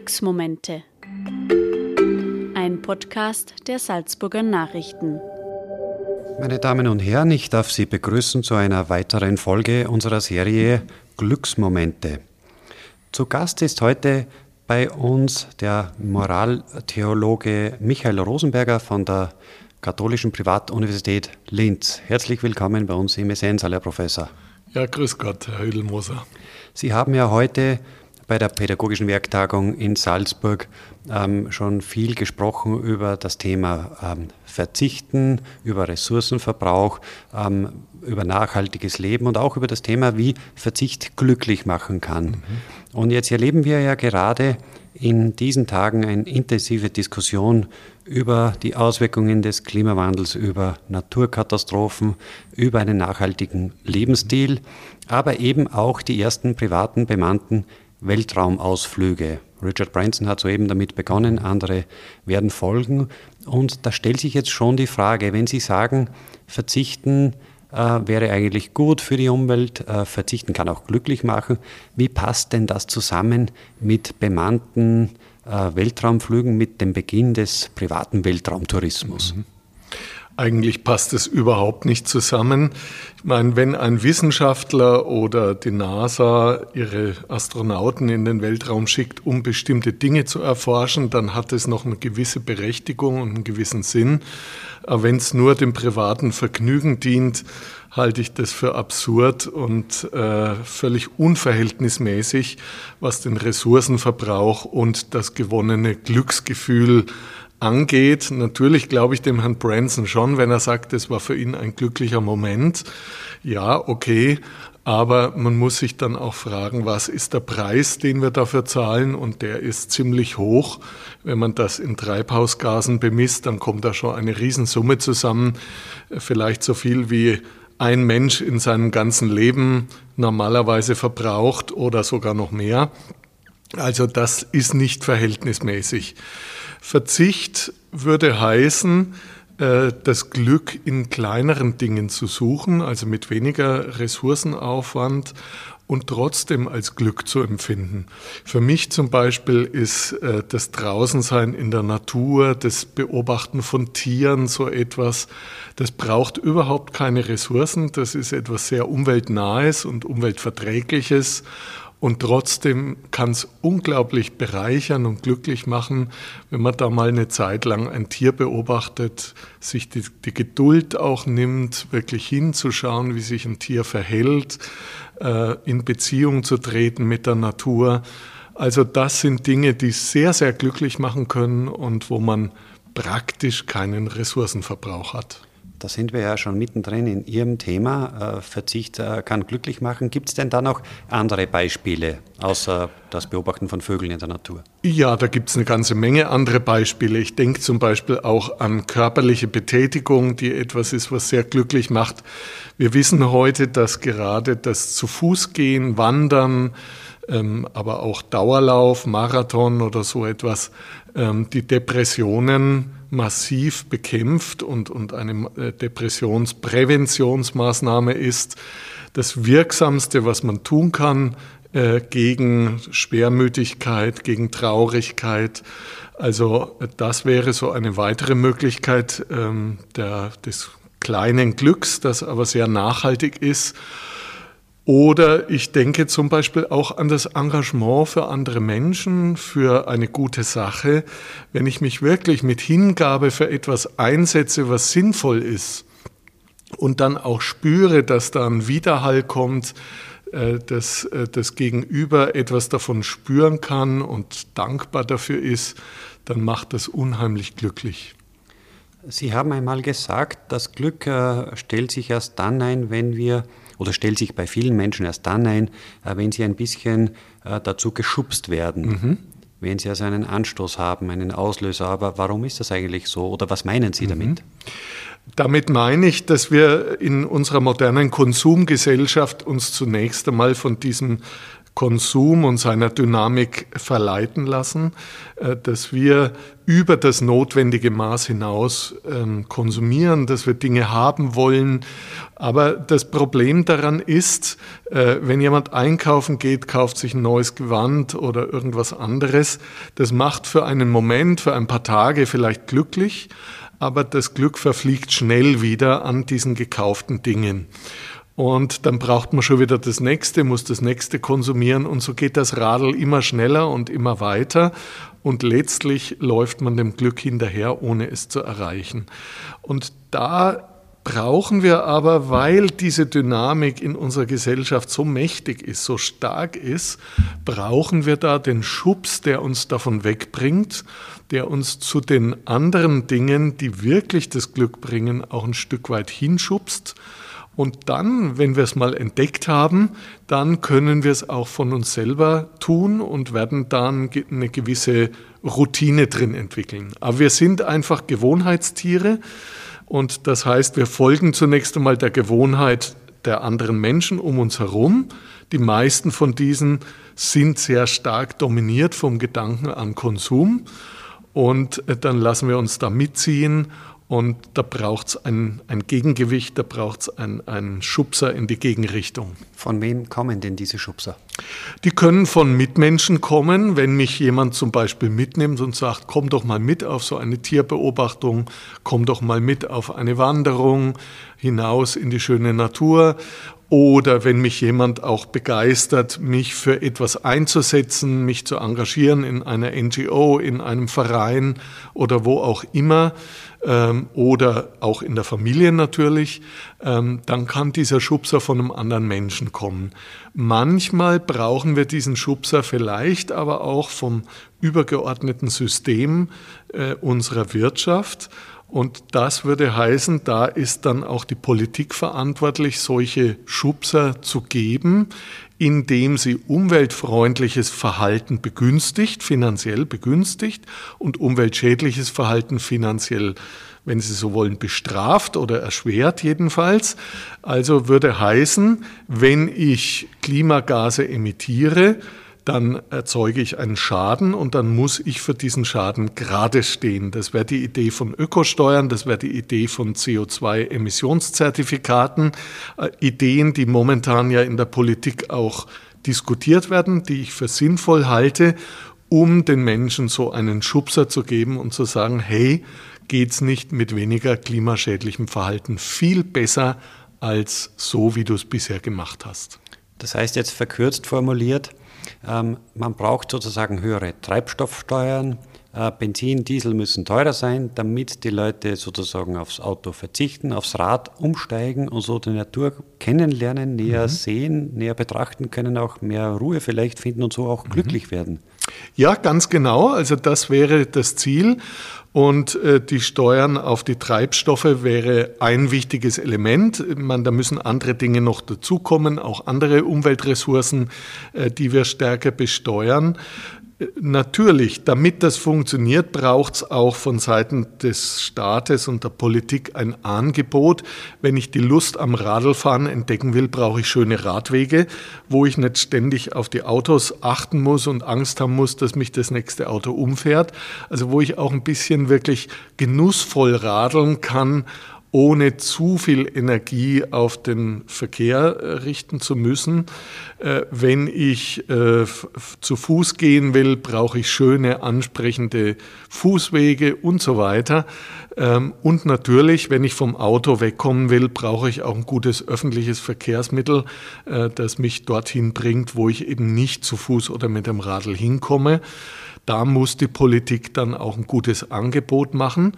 Glücksmomente. Ein Podcast der Salzburger Nachrichten. Meine Damen und Herren, ich darf Sie begrüßen zu einer weiteren Folge unserer Serie Glücksmomente. Zu Gast ist heute bei uns der Moraltheologe Michael Rosenberger von der Katholischen Privatuniversität Linz. Herzlich willkommen bei uns im Essenzsaal, Herr Professor. Ja, grüß Gott, Herr Hüdelmoser. Sie haben ja heute bei der Pädagogischen Werktagung in Salzburg ähm, schon viel gesprochen über das Thema ähm, Verzichten, über Ressourcenverbrauch, ähm, über nachhaltiges Leben und auch über das Thema, wie Verzicht glücklich machen kann. Mhm. Und jetzt erleben wir ja gerade in diesen Tagen eine intensive Diskussion über die Auswirkungen des Klimawandels, über Naturkatastrophen, über einen nachhaltigen Lebensstil, aber eben auch die ersten privaten bemannten Weltraumausflüge. Richard Branson hat soeben damit begonnen, andere werden folgen. Und da stellt sich jetzt schon die Frage, wenn Sie sagen, verzichten äh, wäre eigentlich gut für die Umwelt, äh, verzichten kann auch glücklich machen, wie passt denn das zusammen mit bemannten äh, Weltraumflügen, mit dem Beginn des privaten Weltraumtourismus? Mhm. Eigentlich passt es überhaupt nicht zusammen. Ich meine, wenn ein Wissenschaftler oder die NASA ihre Astronauten in den Weltraum schickt, um bestimmte Dinge zu erforschen, dann hat es noch eine gewisse Berechtigung und einen gewissen Sinn. Aber wenn es nur dem privaten Vergnügen dient, halte ich das für absurd und äh, völlig unverhältnismäßig, was den Ressourcenverbrauch und das gewonnene Glücksgefühl angeht. Natürlich glaube ich dem Herrn Branson schon, wenn er sagt, es war für ihn ein glücklicher Moment. Ja, okay. Aber man muss sich dann auch fragen, was ist der Preis, den wir dafür zahlen? Und der ist ziemlich hoch. Wenn man das in Treibhausgasen bemisst, dann kommt da schon eine Riesensumme zusammen. Vielleicht so viel wie ein Mensch in seinem ganzen Leben normalerweise verbraucht oder sogar noch mehr. Also das ist nicht verhältnismäßig. Verzicht würde heißen, äh, das Glück in kleineren Dingen zu suchen, also mit weniger Ressourcenaufwand und trotzdem als Glück zu empfinden. Für mich zum Beispiel ist äh, das Draußensein in der Natur, das Beobachten von Tieren so etwas, das braucht überhaupt keine Ressourcen, das ist etwas sehr umweltnahes und umweltverträgliches und trotzdem kann es unglaublich bereichern und glücklich machen, wenn man da mal eine Zeit lang ein Tier beobachtet, sich die, die Geduld auch nimmt, wirklich hinzuschauen, wie sich ein Tier verhält, äh, in Beziehung zu treten mit der Natur. Also das sind Dinge, die sehr, sehr glücklich machen können und wo man praktisch keinen Ressourcenverbrauch hat. Da sind wir ja schon mittendrin in Ihrem Thema. Äh, Verzicht äh, kann glücklich machen. Gibt es denn da noch andere Beispiele, außer das Beobachten von Vögeln in der Natur? Ja, da gibt es eine ganze Menge andere Beispiele. Ich denke zum Beispiel auch an körperliche Betätigung, die etwas ist, was sehr glücklich macht. Wir wissen heute, dass gerade das zu Fuß gehen, Wandern, ähm, aber auch Dauerlauf, Marathon oder so etwas, die Depressionen massiv bekämpft und, und eine äh, Depressionspräventionsmaßnahme ist. Das Wirksamste, was man tun kann äh, gegen Schwermütigkeit, gegen Traurigkeit. Also das wäre so eine weitere Möglichkeit ähm, der, des kleinen Glücks, das aber sehr nachhaltig ist. Oder ich denke zum Beispiel auch an das Engagement für andere Menschen, für eine gute Sache. Wenn ich mich wirklich mit Hingabe für etwas einsetze, was sinnvoll ist und dann auch spüre, dass da ein Widerhall kommt, äh, dass äh, das Gegenüber etwas davon spüren kann und dankbar dafür ist, dann macht das unheimlich glücklich. Sie haben einmal gesagt, das Glück äh, stellt sich erst dann ein, wenn wir oder stellt sich bei vielen Menschen erst dann ein, äh, wenn sie ein bisschen äh, dazu geschubst werden. Mhm. Wenn sie also einen Anstoß haben, einen Auslöser. Aber warum ist das eigentlich so? Oder was meinen Sie mhm. damit? Damit meine ich, dass wir in unserer modernen Konsumgesellschaft uns zunächst einmal von diesem Konsum und seiner Dynamik verleiten lassen, äh, dass wir über das notwendige Maß hinaus ähm, konsumieren, dass wir Dinge haben wollen. Aber das Problem daran ist, äh, wenn jemand einkaufen geht, kauft sich ein neues Gewand oder irgendwas anderes, das macht für einen Moment, für ein paar Tage vielleicht glücklich, aber das Glück verfliegt schnell wieder an diesen gekauften Dingen. Und dann braucht man schon wieder das nächste, muss das nächste konsumieren. Und so geht das Radl immer schneller und immer weiter. Und letztlich läuft man dem Glück hinterher, ohne es zu erreichen. Und da brauchen wir aber, weil diese Dynamik in unserer Gesellschaft so mächtig ist, so stark ist, brauchen wir da den Schubs, der uns davon wegbringt, der uns zu den anderen Dingen, die wirklich das Glück bringen, auch ein Stück weit hinschubst und dann, wenn wir es mal entdeckt haben, dann können wir es auch von uns selber tun und werden dann eine gewisse Routine drin entwickeln. Aber wir sind einfach Gewohnheitstiere und das heißt, wir folgen zunächst einmal der Gewohnheit der anderen Menschen um uns herum. Die meisten von diesen sind sehr stark dominiert vom Gedanken an Konsum und äh, dann lassen wir uns da mitziehen und da braucht es ein, ein, Gegengewicht, da braucht es einen, einen Schubser in die Gegenrichtung. Von wem kommen denn diese Schubser? Die können von Mitmenschen kommen, wenn mich jemand zum Beispiel mitnimmt und sagt, komm doch mal mit auf so eine Tierbeobachtung, komm doch mal mit auf eine Wanderung hinaus in die schöne Natur oder wenn mich jemand auch begeistert, mich für etwas einzusetzen, mich zu engagieren in einer NGO, in einem Verein oder wo auch immer, ähm, oder auch in der Familie natürlich, ähm, dann kann dieser Schubser von einem anderen Menschen kommen. Manchmal brauchen wir diesen Schubser vielleicht aber auch vom übergeordneten System äh, unserer Wirtschaft. Und das würde heißen, da ist dann auch die Politik verantwortlich, solche Schubser zu geben, indem sie umweltfreundliches Verhalten begünstigt, finanziell begünstigt und umweltschädliches Verhalten finanziell, wenn Sie so wollen, bestraft oder erschwert jedenfalls. Also würde heißen, wenn ich Klimagase emittiere, dann erzeuge ich einen Schaden und dann muss ich für diesen Schaden gerade stehen. Das wäre die Idee von Ökosteuern, das wäre die Idee von CO2-Emissionszertifikaten, äh, Ideen, die momentan ja in der Politik auch diskutiert werden, die ich für sinnvoll halte, um den Menschen so einen Schubser zu geben und zu sagen, hey, geht's nicht mit weniger klimaschädlichem Verhalten viel besser als so, wie du es bisher gemacht hast. Das heißt jetzt verkürzt formuliert, ähm, man braucht sozusagen höhere Treibstoffsteuern. Äh, Benzin, Diesel müssen teurer sein, damit die Leute sozusagen aufs Auto verzichten, aufs Rad umsteigen und so die Natur kennenlernen, näher mhm. sehen, näher betrachten können, auch mehr Ruhe vielleicht finden und so auch mhm. glücklich werden. Ja, ganz genau. Also das wäre das Ziel. Und äh, die Steuern auf die Treibstoffe wäre ein wichtiges Element. Man, da müssen andere Dinge noch dazukommen, auch andere Umweltressourcen, äh, die wir stärker besteuern. Natürlich, damit das funktioniert, braucht es auch von Seiten des Staates und der Politik ein Angebot. Wenn ich die Lust am Radlfahren entdecken will, brauche ich schöne Radwege, wo ich nicht ständig auf die Autos achten muss und Angst haben muss, dass mich das nächste Auto umfährt. Also wo ich auch ein bisschen wirklich genussvoll radeln kann ohne zu viel Energie auf den Verkehr äh, richten zu müssen. Äh, wenn ich äh, zu Fuß gehen will, brauche ich schöne, ansprechende Fußwege und so weiter. Ähm, und natürlich, wenn ich vom Auto wegkommen will, brauche ich auch ein gutes öffentliches Verkehrsmittel, das mich dorthin bringt, wo ich eben nicht zu Fuß oder mit dem Radl hinkomme. Da muss die Politik dann auch ein gutes Angebot machen.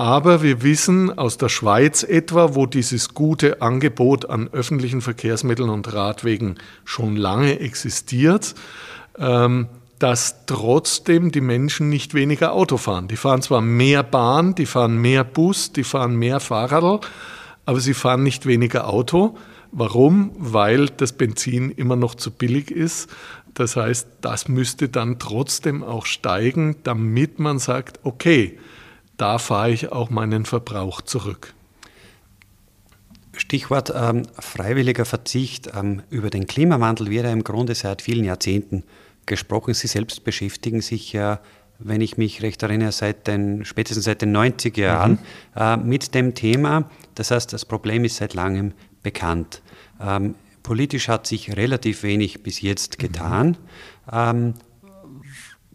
Aber wir wissen aus der Schweiz etwa, wo dieses gute Angebot an öffentlichen Verkehrsmitteln und Radwegen schon lange existiert, ähm, dass trotzdem die Menschen nicht weniger Auto fahren. Die fahren zwar mehr Bahn, die fahren mehr Bus, die fahren mehr Fahrradl, aber sie fahren nicht weniger Auto. Warum? Weil das Benzin immer noch zu billig ist. Das heißt, das müsste dann trotzdem auch steigen, damit man sagt, okay, da fahre ich auch meinen Verbrauch zurück. Stichwort ähm, freiwilliger Verzicht. Ähm, über den Klimawandel wird ja im Grunde seit vielen Jahrzehnten gesprochen. Sie selbst beschäftigen sich ja, wenn ich mich recht erinnere, seit den, spätestens seit den 90er Jahren mhm. äh, mit dem Thema. Das heißt, das Problem ist seit langem bekannt. Ähm, politisch hat sich relativ wenig bis jetzt getan. Mhm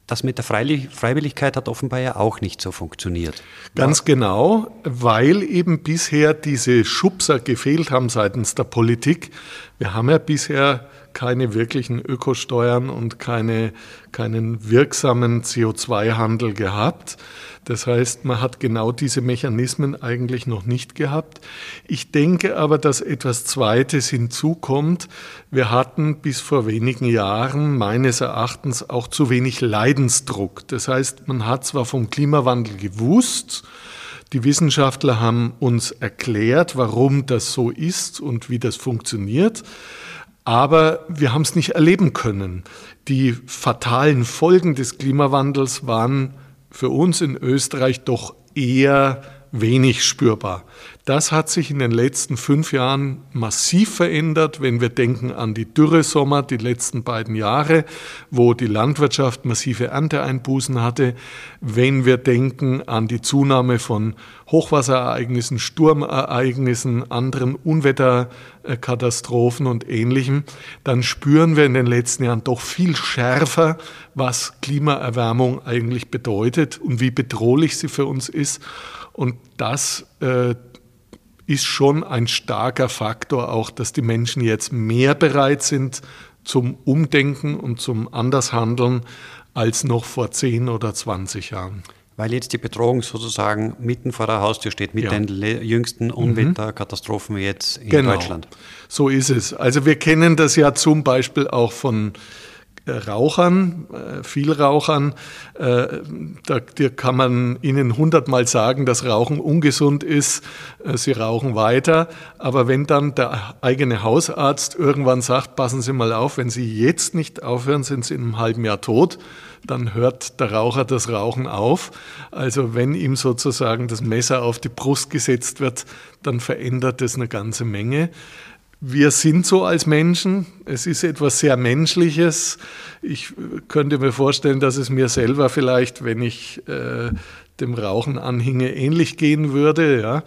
das mit der Freiwilligkeit hat offenbar ja auch nicht so funktioniert. Ganz genau, weil eben bisher diese Schubser gefehlt haben seitens der Politik. Wir haben ja bisher keine wirklichen Ökosteuern und keine, keinen wirksamen CO2-Handel gehabt. Das heißt, man hat genau diese Mechanismen eigentlich noch nicht gehabt. Ich denke aber, dass etwas Zweites hinzukommt. Wir hatten bis vor wenigen Jahren meines Erachtens auch zu wenig Leidensdruck. Das heißt, man hat zwar vom Klimawandel gewusst, die Wissenschaftler haben uns erklärt, warum das so ist und wie das funktioniert. Aber wir haben es nicht erleben können. Die fatalen Folgen des Klimawandels waren für uns in Österreich doch eher wenig spürbar. Das hat sich in den letzten fünf Jahren massiv verändert, wenn wir denken an die Dürresommer, die letzten beiden Jahre, wo die Landwirtschaft massive Ernteeinbußen hatte, wenn wir denken an die Zunahme von Hochwasserereignissen, Sturmereignissen, anderen Unwetterkatastrophen und ähnlichem, dann spüren wir in den letzten Jahren doch viel schärfer, was Klimaerwärmung eigentlich bedeutet und wie bedrohlich sie für uns ist. Und das äh, ist schon ein starker Faktor auch, dass die Menschen jetzt mehr bereit sind zum Umdenken und zum Andershandeln als noch vor 10 oder 20 Jahren. Weil jetzt die Bedrohung sozusagen mitten vor der Haustür steht, mit ja. den jüngsten Unwetterkatastrophen jetzt in genau. Deutschland. So ist es. Also wir kennen das ja zum Beispiel auch von Rauchern, äh, Vielrauchern, äh, da, da kann man ihnen hundertmal sagen, dass Rauchen ungesund ist. Äh, sie rauchen weiter. Aber wenn dann der eigene Hausarzt irgendwann sagt, passen Sie mal auf, wenn Sie jetzt nicht aufhören, sind Sie in einem halben Jahr tot, dann hört der Raucher das Rauchen auf. Also wenn ihm sozusagen das Messer auf die Brust gesetzt wird, dann verändert das eine ganze Menge wir sind so als Menschen. Es ist etwas sehr Menschliches. Ich könnte mir vorstellen, dass es mir selber vielleicht, wenn ich äh, dem Rauchen anhinge, ähnlich gehen würde. Ja?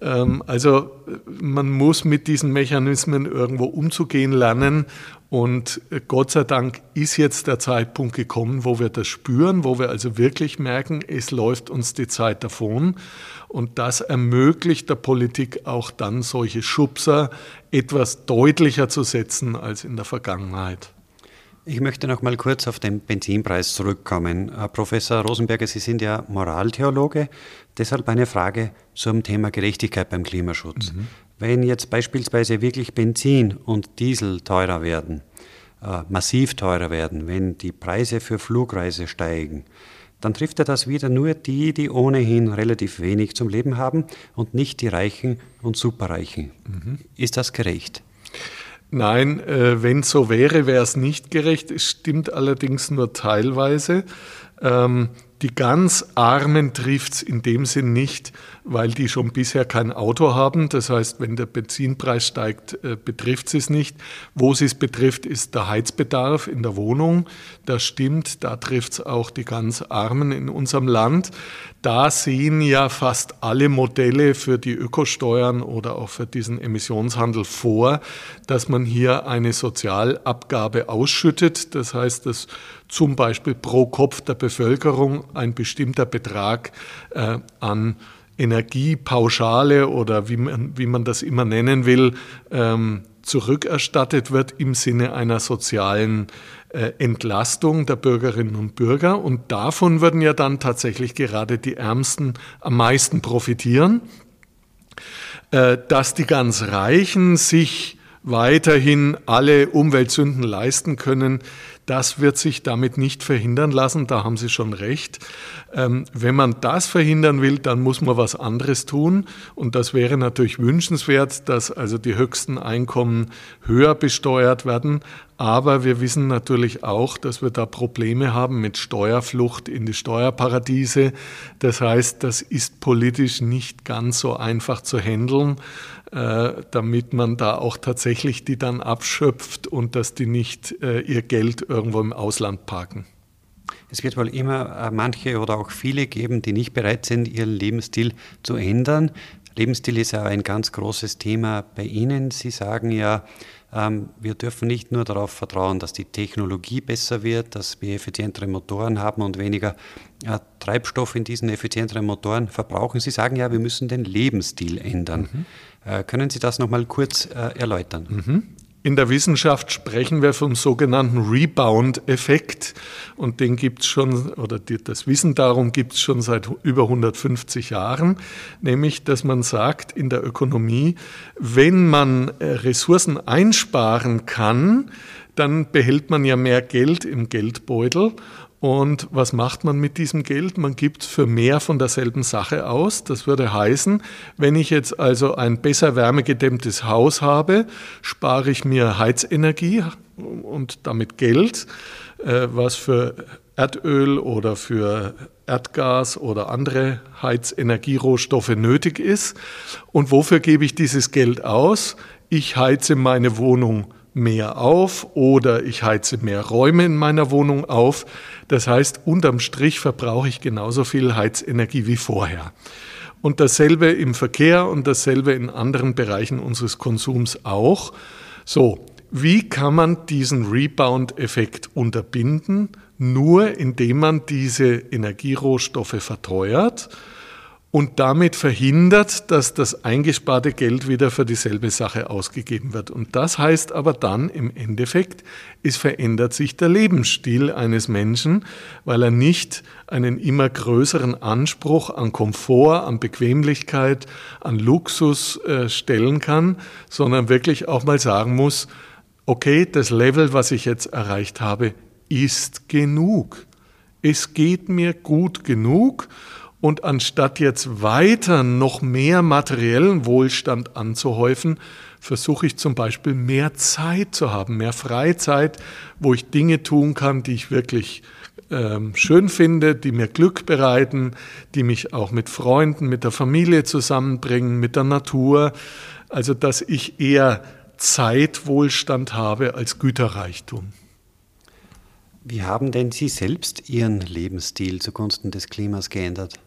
Ähm, also man muss mit diesen Mechanismen irgendwo umzugehen lernen. Und Gott sei Dank ist jetzt der Zeitpunkt gekommen, wo wir das spüren, wo wir also wirklich merken, es läuft uns die Zeit davon. Und das ermöglicht der Politik auch dann solche Schubser etwas deutlicher zu setzen als in der Vergangenheit. Ich möchte noch mal kurz auf den Benzinpreis zurückkommen. Herr Professor Rosenberger, Sie sind ja Moraltheologe. Deshalb eine Frage zum Thema Gerechtigkeit beim Klimaschutz. Mhm. Wenn jetzt beispielsweise wirklich Benzin und Diesel teurer werden, äh, massiv teurer werden, wenn die Preise für Flugreise steigen, dann trifft er das wieder nur die, die ohnehin relativ wenig zum Leben haben und nicht die Reichen und Superreichen. Mhm. Ist das gerecht? Nein, äh, wenn so wäre, wäre es nicht gerecht. Es stimmt allerdings nur teilweise. Ähm, die ganz Armen trifft es in dem Sinn nicht, weil die schon bisher kein Auto haben. Das heißt, wenn der Benzinpreis steigt, äh, betrifft es nicht. Wo es betrifft, ist der Heizbedarf in der Wohnung. Das stimmt, da trifft es auch die ganz Armen in unserem Land. Da sehen ja fast alle Modelle für die Ökosteuern oder auch für diesen Emissionshandel vor, dass man hier eine Sozialabgabe ausschüttet. Das heißt, dass zum Beispiel pro Kopf der Bevölkerung ein bestimmter Betrag äh, an Energiepauschale oder wie man, wie man das immer nennen will, ähm, zurückerstattet wird im Sinne einer sozialen äh, Entlastung der Bürgerinnen und Bürger. Und davon würden ja dann tatsächlich gerade die Ärmsten am meisten profitieren. Äh, dass die ganz Reichen sich weiterhin alle Umweltsünden leisten können, das wird sich damit nicht verhindern lassen, da haben Sie schon recht. Ähm, wenn man das verhindern will, dann muss man was anderes tun. Und das wäre natürlich wünschenswert, dass also die höchsten Einkommen höher besteuert werden. Aber wir wissen natürlich auch, dass wir da Probleme haben mit Steuerflucht in die Steuerparadiese. Das heißt, das ist politisch nicht ganz so einfach zu handeln, äh, damit man da auch tatsächlich die dann abschöpft und dass die nicht äh, ihr Geld irgendwo im Ausland parken. Es wird wohl immer äh, manche oder auch viele geben, die nicht bereit sind, ihren Lebensstil zu ändern. Lebensstil ist ja ein ganz großes Thema bei Ihnen. Sie sagen ja, wir dürfen nicht nur darauf vertrauen, dass die Technologie besser wird, dass wir effizientere Motoren haben und weniger Treibstoff in diesen effizienteren Motoren verbrauchen. Sie sagen ja, wir müssen den Lebensstil ändern. Mhm. Äh, können Sie das nochmal kurz äh, erläutern? Mhm. In der Wissenschaft sprechen wir vom sogenannten Rebound-Effekt. Und den gibt es schon, oder das Wissen darum gibt es schon seit über 150 Jahren, nämlich dass man sagt in der Ökonomie, wenn man äh, Ressourcen einsparen kann, dann behält man ja mehr Geld im Geldbeutel und was macht man mit diesem Geld? Man gibt für mehr von derselben Sache aus. Das würde heißen, wenn ich jetzt also ein besser wärmegedämmtes Haus habe, spare ich mir Heizenergie und damit Geld, äh, was für Erdöl oder für Erdgas oder andere Heizenergierohstoffe nötig ist. Und wofür gebe ich dieses Geld aus? Ich heize meine Wohnung mehr auf oder ich heize mehr Räume in meiner Wohnung auf. Das heißt, unterm Strich verbrauche ich genauso viel Heizenergie wie vorher. Und dasselbe im Verkehr und dasselbe in anderen Bereichen unseres Konsums auch. So, wie kann man diesen Rebound-Effekt unterbinden? Nur indem man diese Energierohstoffe verteuert und damit verhindert, dass das eingesparte Geld wieder für dieselbe Sache ausgegeben wird. Und das heißt aber dann im Endeffekt, es verändert sich der Lebensstil eines Menschen, weil er nicht einen immer größeren Anspruch an Komfort, an Bequemlichkeit, an Luxus äh, stellen kann, sondern wirklich auch mal sagen muss, okay, das Level, was ich jetzt erreicht habe, ist genug. Es geht mir gut genug und anstatt jetzt weiter noch mehr materiellen Wohlstand anzuhäufen, versuche ich zum Beispiel mehr Zeit zu haben, mehr Freizeit, wo ich Dinge tun kann, die ich wirklich ähm, schön finde, die mir Glück bereiten, die mich auch mit Freunden, mit der Familie zusammenbringen, mit der Natur. Also dass ich eher Zeitwohlstand habe als Güterreichtum. Wie haben denn Sie selbst Ihren Lebensstil zugunsten des Klimas geändert?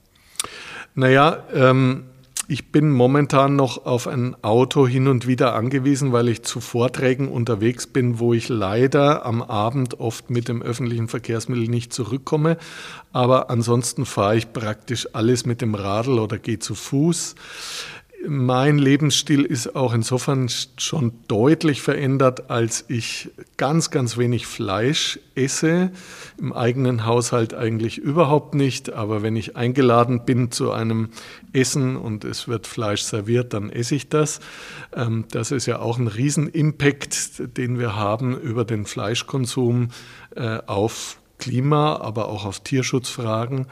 Naja, ähm, ich bin momentan noch auf ein Auto hin und wieder angewiesen, weil ich zu Vorträgen unterwegs bin, wo ich leider am Abend oft mit dem öffentlichen Verkehrsmittel nicht zurückkomme. Aber ansonsten fahre ich praktisch alles mit dem Radl oder gehe zu Fuß. Mein Lebensstil ist auch insofern schon deutlich verändert, als ich ganz, ganz wenig Fleisch esse. Im eigenen Haushalt eigentlich überhaupt nicht. Aber wenn ich eingeladen bin zu einem Essen und es wird Fleisch serviert, dann esse ich das. Ähm, das ist ja auch ein Riesenimpact, den wir haben über den Fleischkonsum äh, auf Klima, aber auch auf Tierschutzfragen.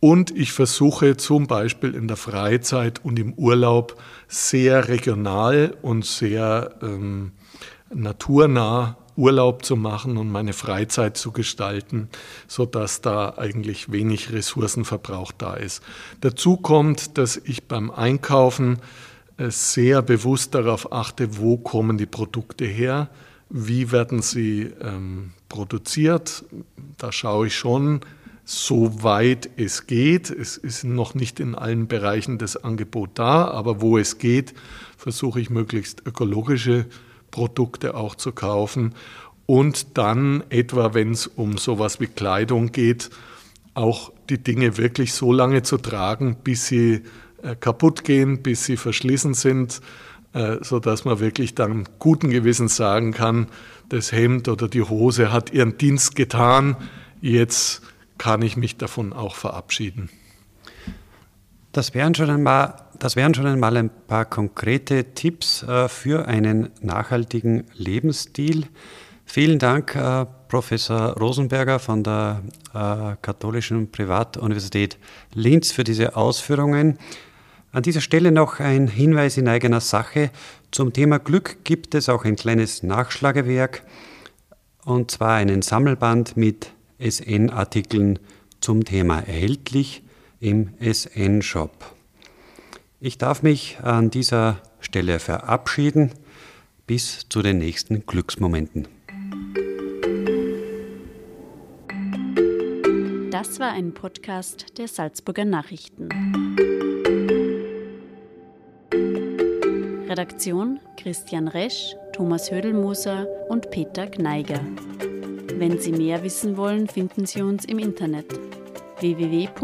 Und ich versuche zum Beispiel in der Freizeit und im Urlaub sehr regional und sehr ähm, naturnah Urlaub zu machen und meine Freizeit zu gestalten, sodass da eigentlich wenig Ressourcenverbrauch da ist. Dazu kommt, dass ich beim Einkaufen äh, sehr bewusst darauf achte, wo kommen die Produkte her, wie werden sie ähm, produziert. Da schaue ich schon, soweit es geht. Es ist noch nicht in allen Bereichen das Angebot da, aber wo es geht, versuche ich möglichst ökologische Produkte auch zu kaufen und dann etwa, wenn es um sowas wie Kleidung geht, auch die Dinge wirklich so lange zu tragen, bis sie äh, kaputt gehen, bis sie verschlissen sind, äh, sodass man wirklich dann guten Gewissens sagen kann, das Hemd oder die Hose hat ihren Dienst getan, jetzt kann ich mich davon auch verabschieden. Das wären schon einmal, das wären schon einmal ein paar konkrete Tipps äh, für einen nachhaltigen Lebensstil. Vielen Dank, äh, Professor Rosenberger von der äh, Katholischen Privatuniversität Linz für diese Ausführungen. An dieser Stelle noch ein Hinweis in eigener Sache. Zum Thema Glück gibt es auch ein kleines Nachschlagewerk, und zwar einen Sammelband mit SN-Artikeln zum Thema erhältlich im SN-Shop. Ich darf mich an dieser Stelle verabschieden. Bis zu den nächsten Glücksmomenten. Das war ein Podcast der Salzburger Nachrichten. Redaktion Christian Resch, Thomas Hödelmoser und Peter Gneiger. Wenn Sie mehr wissen wollen, finden Sie uns im Internet www.sn.at.